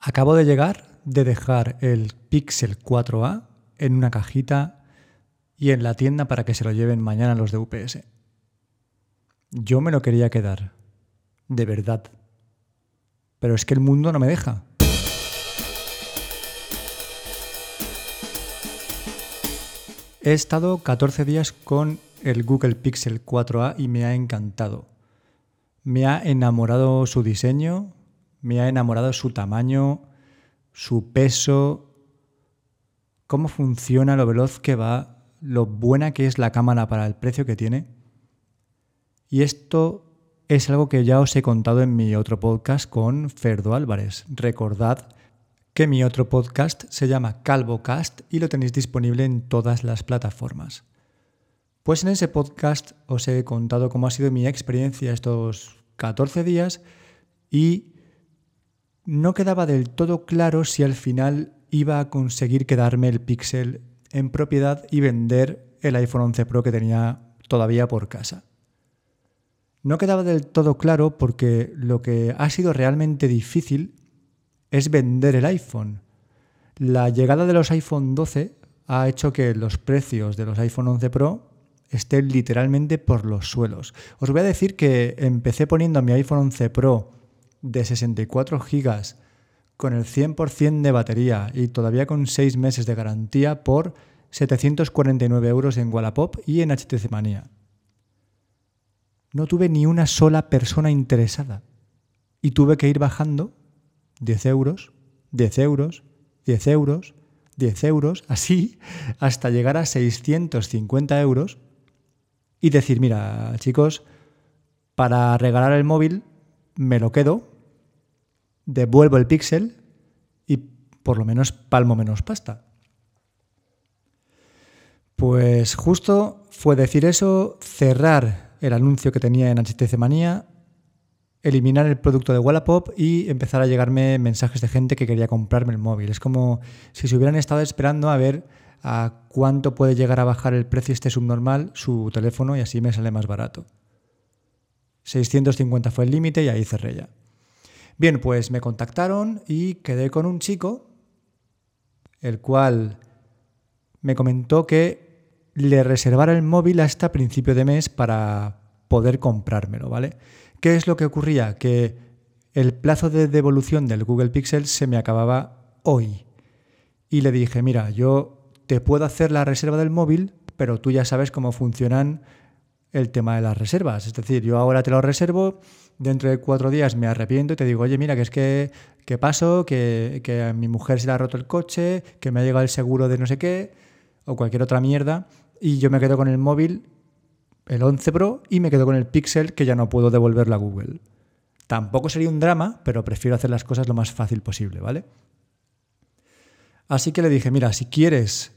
Acabo de llegar de dejar el Pixel 4a en una cajita y en la tienda para que se lo lleven mañana los de UPS. Yo me lo quería quedar, de verdad. Pero es que el mundo no me deja. He estado 14 días con el Google Pixel 4a y me ha encantado. Me ha enamorado su diseño, me ha enamorado su tamaño, su peso, cómo funciona, lo veloz que va, lo buena que es la cámara para el precio que tiene. Y esto es algo que ya os he contado en mi otro podcast con Ferdo Álvarez. Recordad que mi otro podcast se llama CalvoCast y lo tenéis disponible en todas las plataformas. Pues en ese podcast os he contado cómo ha sido mi experiencia estos 14 días y no quedaba del todo claro si al final iba a conseguir quedarme el Pixel en propiedad y vender el iPhone 11 Pro que tenía todavía por casa. No quedaba del todo claro porque lo que ha sido realmente difícil es vender el iPhone. La llegada de los iPhone 12 ha hecho que los precios de los iPhone 11 Pro estén literalmente por los suelos. Os voy a decir que empecé poniendo mi iPhone 11 Pro de 64 GB con el 100% de batería y todavía con 6 meses de garantía por 749 euros en Wallapop y en HTC Manía. No tuve ni una sola persona interesada y tuve que ir bajando 10 euros, 10 euros, 10 euros, 10 euros, así hasta llegar a 650 euros y decir, mira chicos, para regalar el móvil me lo quedo, devuelvo el pixel y por lo menos palmo menos pasta. Pues justo fue decir eso, cerrar el anuncio que tenía en HTC Manía, eliminar el producto de Wallapop y empezar a llegarme mensajes de gente que quería comprarme el móvil. Es como si se hubieran estado esperando a ver a cuánto puede llegar a bajar el precio este subnormal su teléfono y así me sale más barato. 650 fue el límite y ahí cerré ya. Bien, pues me contactaron y quedé con un chico, el cual me comentó que le reservara el móvil hasta principio de mes para poder comprármelo, ¿vale? ¿Qué es lo que ocurría? Que el plazo de devolución del Google Pixel se me acababa hoy. Y le dije, mira, yo te puedo hacer la reserva del móvil, pero tú ya sabes cómo funcionan el tema de las reservas. Es decir, yo ahora te lo reservo, dentro de cuatro días me arrepiento y te digo, oye, mira, que es que, ¿qué pasó? Que, que a mi mujer se le ha roto el coche, que me ha llegado el seguro de no sé qué, o cualquier otra mierda, y yo me quedo con el móvil, el 11 Pro, y me quedo con el Pixel que ya no puedo devolverlo a Google. Tampoco sería un drama, pero prefiero hacer las cosas lo más fácil posible, ¿vale? Así que le dije, mira, si quieres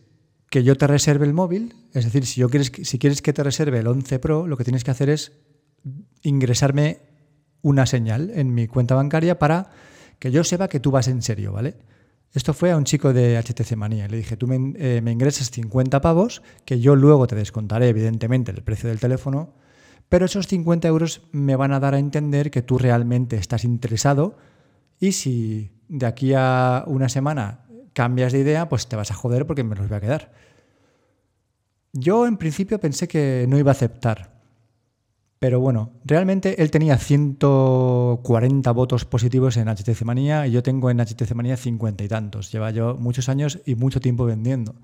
que yo te reserve el móvil, es decir, si, yo quieres, si quieres que te reserve el 11 Pro, lo que tienes que hacer es ingresarme una señal en mi cuenta bancaria para que yo sepa que tú vas en serio, ¿vale? Esto fue a un chico de HTC Manía. Le dije, tú me, eh, me ingresas 50 pavos, que yo luego te descontaré, evidentemente, el precio del teléfono, pero esos 50 euros me van a dar a entender que tú realmente estás interesado y si de aquí a una semana cambias de idea, pues te vas a joder porque me los voy a quedar. Yo en principio pensé que no iba a aceptar. Pero bueno, realmente él tenía 140 votos positivos en HTC Manía y yo tengo en HTC Manía 50 y tantos. Lleva yo muchos años y mucho tiempo vendiendo.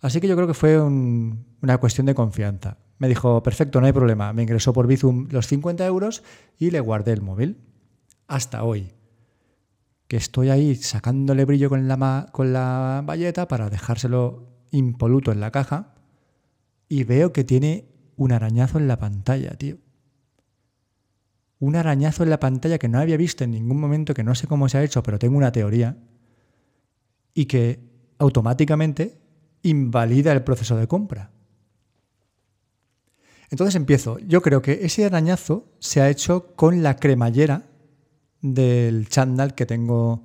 Así que yo creo que fue una cuestión de confianza. Me dijo, perfecto, no hay problema. Me ingresó por Bizum los 50 euros y le guardé el móvil. Hasta hoy que estoy ahí sacándole brillo con la, con la valleta para dejárselo impoluto en la caja y veo que tiene un arañazo en la pantalla, tío. Un arañazo en la pantalla que no había visto en ningún momento, que no sé cómo se ha hecho, pero tengo una teoría, y que automáticamente invalida el proceso de compra. Entonces empiezo. Yo creo que ese arañazo se ha hecho con la cremallera del chándal que tengo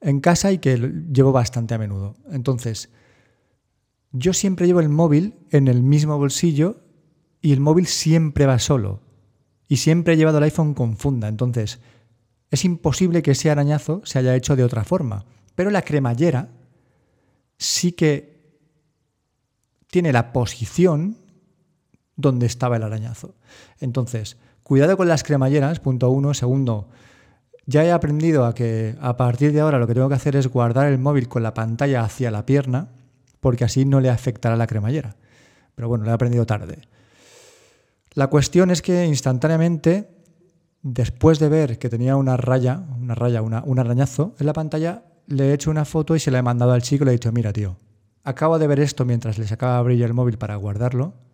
en casa y que llevo bastante a menudo. Entonces, yo siempre llevo el móvil en el mismo bolsillo y el móvil siempre va solo. Y siempre he llevado el iPhone con funda. Entonces, es imposible que ese arañazo se haya hecho de otra forma. Pero la cremallera sí que tiene la posición donde estaba el arañazo. Entonces, cuidado con las cremalleras, punto uno. Segundo, ya he aprendido a que a partir de ahora lo que tengo que hacer es guardar el móvil con la pantalla hacia la pierna, porque así no le afectará la cremallera. Pero bueno, lo he aprendido tarde. La cuestión es que instantáneamente, después de ver que tenía una raya, una raya, un arañazo en la pantalla, le he hecho una foto y se la he mandado al chico y le he dicho, mira tío, acabo de ver esto mientras le sacaba brillo el móvil para guardarlo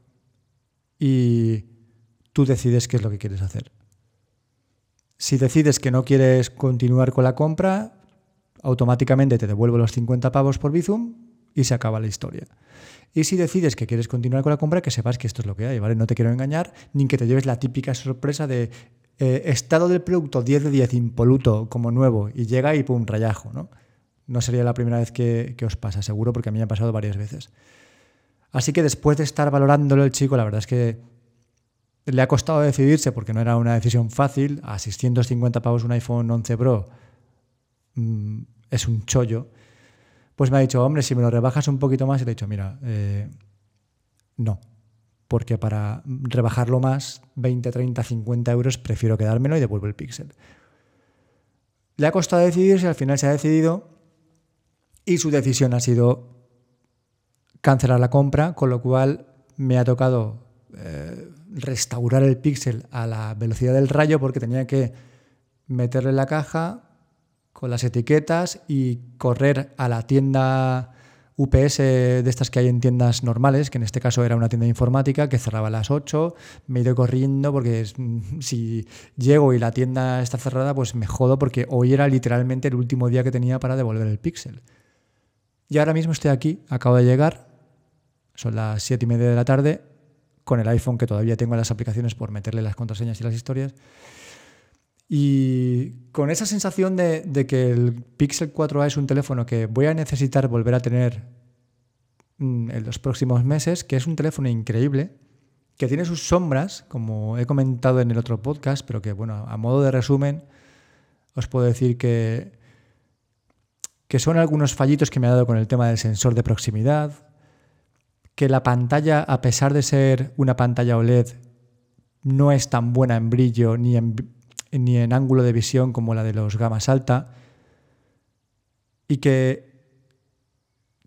y tú decides qué es lo que quieres hacer. Si decides que no quieres continuar con la compra, automáticamente te devuelvo los 50 pavos por Bizum y se acaba la historia. Y si decides que quieres continuar con la compra, que sepas que esto es lo que hay, ¿vale? No te quiero engañar, ni que te lleves la típica sorpresa de eh, estado del producto 10 de 10 impoluto como nuevo y llega y pum, rayajo, ¿no? No sería la primera vez que, que os pasa, seguro, porque a mí me ha pasado varias veces. Así que después de estar valorándolo el chico, la verdad es que le ha costado decidirse porque no era una decisión fácil. A 650 pavos un iPhone 11 Pro mm, es un chollo pues me ha dicho, hombre, si me lo rebajas un poquito más, y le he dicho, mira, eh, no, porque para rebajarlo más, 20, 30, 50 euros, prefiero quedármelo y devuelvo el píxel. Le ha costado decidirse, al final se ha decidido y su decisión ha sido cancelar la compra, con lo cual me ha tocado eh, restaurar el píxel a la velocidad del rayo porque tenía que meterle la caja, con las etiquetas y correr a la tienda UPS de estas que hay en tiendas normales, que en este caso era una tienda informática que cerraba a las 8, me he ido corriendo porque si llego y la tienda está cerrada, pues me jodo porque hoy era literalmente el último día que tenía para devolver el Pixel. Y ahora mismo estoy aquí, acabo de llegar, son las 7 y media de la tarde, con el iPhone que todavía tengo las aplicaciones por meterle las contraseñas y las historias. Y con esa sensación de, que el Pixel 4a es un teléfono que voy a necesitar volver a tener mm, en los próximos meses, que es un teléfono increíble, que tiene sus sombras, como he comentado en el otro podcast, pero que, bueno, a modo de resumen, os puedo decir que, que son algunos fallitos que me ha dado con el tema del sensor de proximidad, que la pantalla, a pesar de ser una pantalla OLED, no es tan buena en brillo ni en ni en ángulo de visión como la de los gamas alta, y que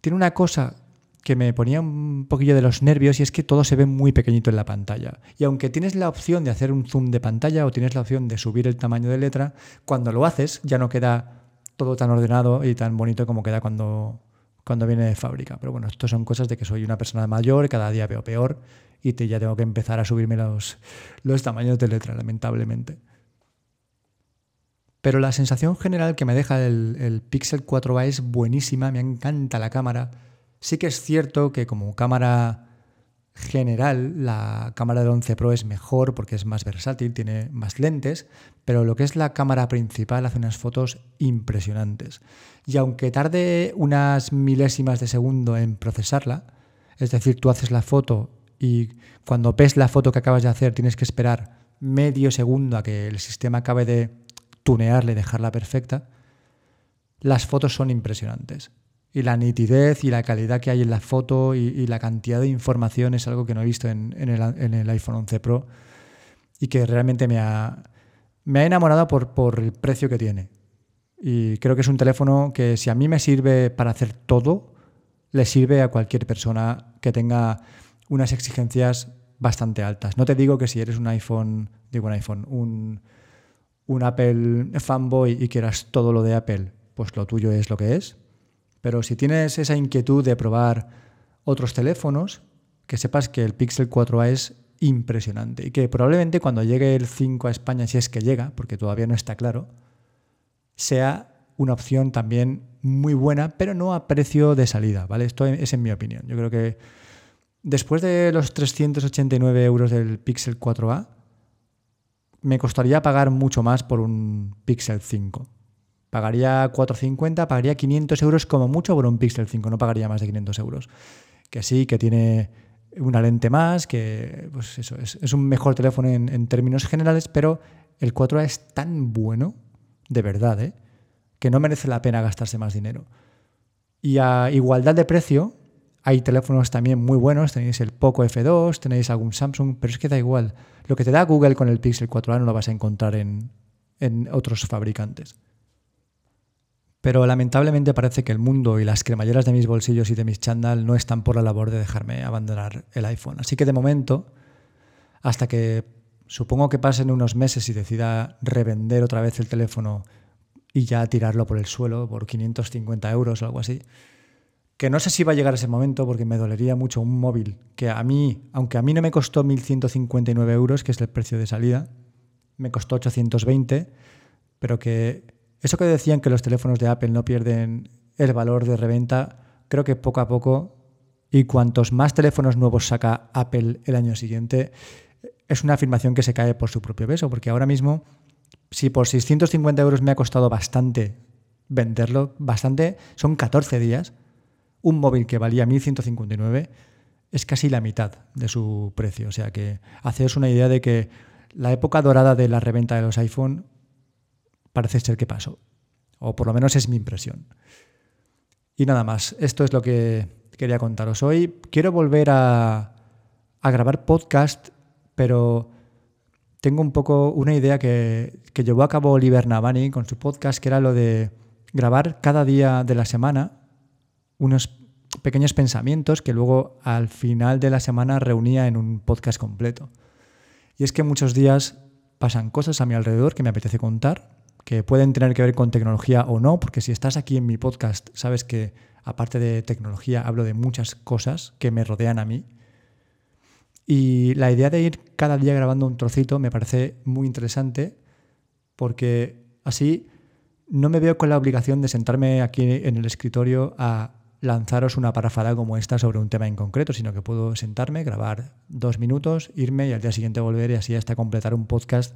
tiene una cosa que me ponía un poquillo de los nervios y es que todo se ve muy pequeñito en la pantalla. Y aunque tienes la opción de hacer un zoom de pantalla o tienes la opción de subir el tamaño de letra, cuando lo haces ya no queda todo tan ordenado y tan bonito como queda cuando, cuando viene de fábrica. Pero bueno, esto son cosas de que soy una persona mayor, cada día veo peor y te, ya tengo que empezar a subirme los, los tamaños de letra, lamentablemente. Pero la sensación general que me deja el, Pixel 4a es buenísima, me encanta la cámara. Sí que es cierto que como cámara general la cámara del 11 Pro es mejor porque es más versátil, tiene más lentes, pero lo que es la cámara principal hace unas fotos impresionantes. Y aunque tarde unas milésimas de segundo en procesarla, es decir, tú haces la foto y cuando ves la foto que acabas de hacer tienes que esperar medio segundo a que el sistema acabe de tunearla y dejarla perfecta, las fotos son impresionantes. Y la nitidez y la calidad que hay en la foto y, la cantidad de información es algo que no he visto en, el, iPhone 11 Pro y que realmente me ha, me ha enamorado por, por el precio que tiene. Y creo que es un teléfono que si a mí me sirve para hacer todo, le sirve a cualquier persona que tenga unas exigencias bastante altas. No te digo que si eres un iPhone, digo un iPhone, un, un Apple fanboy y quieras todo lo de Apple, pues lo tuyo es lo que es. Pero si tienes esa inquietud de probar otros teléfonos, que sepas que el Pixel 4a es impresionante y que probablemente cuando llegue el 5 a España, si es que llega, porque todavía no está claro, sea una opción también muy buena, pero no a precio de salida, ¿vale? Esto es en mi opinión. Yo creo que después de los 389 euros del Pixel 4a, me costaría pagar mucho más por un Pixel 5. Pagaría 450, pagaría 500 euros como mucho por un Pixel 5, no pagaría más de 500 euros. Que sí, que tiene una lente más, que pues eso, es, un mejor teléfono en, términos generales, pero el 4A es tan bueno, de verdad, ¿eh? que no merece la pena gastarse más dinero. Y a igualdad de precio, hay teléfonos también muy buenos, tenéis el Poco F2, tenéis algún Samsung, pero es que da igual. Lo que te da Google con el Pixel 4a no lo vas a encontrar en, en otros fabricantes. Pero lamentablemente parece que el mundo y las cremalleras de mis bolsillos y de mis chandal no están por la labor de dejarme abandonar el iPhone. Así que de momento, hasta que supongo que pasen unos meses y decida revender otra vez el teléfono y ya tirarlo por el suelo por 550 euros o algo así, que no sé si va a llegar ese momento porque me dolería mucho un móvil que a mí, aunque a mí no me costó 1.159 euros, que es el precio de salida, me costó 820, pero que eso que decían que los teléfonos de Apple no pierden el valor de reventa, creo que poco a poco y cuantos más teléfonos nuevos saca Apple el año siguiente, es una afirmación que se cae por su propio peso, porque ahora mismo, si por 650 euros me ha costado bastante venderlo, bastante, son 14 días, un móvil que valía 1159 es casi la mitad de su precio. O sea que haceos una idea de que la época dorada de la reventa de los iPhone parece ser que pasó. O por lo menos es mi impresión. Y nada más, esto es lo que quería contaros hoy. Quiero volver a, grabar podcast, pero tengo un poco una idea que, que llevó a cabo Oliver Navani con su podcast, que era lo de grabar cada día de la semana unos pequeños pensamientos que luego al final de la semana reunía en un podcast completo. Y es que muchos días pasan cosas a mi alrededor que me apetece contar, que pueden tener que ver con tecnología o no, porque si estás aquí en mi podcast, sabes que aparte de tecnología hablo de muchas cosas que me rodean a mí. Y la idea de ir cada día grabando un trocito me parece muy interesante porque así no me veo con la obligación de sentarme aquí en el escritorio a lanzaros una parafada como esta sobre un tema en concreto, sino que puedo sentarme, grabar dos minutos, irme y al día siguiente volver y así hasta completar un podcast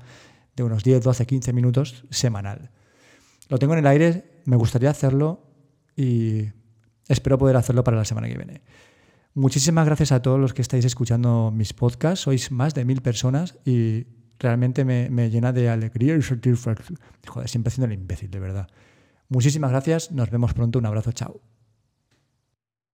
de unos 10, 12, 15 minutos semanal. Lo tengo en el aire, me gustaría hacerlo y espero poder hacerlo para la semana que viene. Muchísimas gracias a todos los que estáis escuchando mis podcasts. Sois más de mil personas y realmente me, me llena de alegría y satisfacción. Joder, siempre haciendo el imbécil, de verdad. Muchísimas gracias. Nos vemos pronto. Un abrazo. Chao.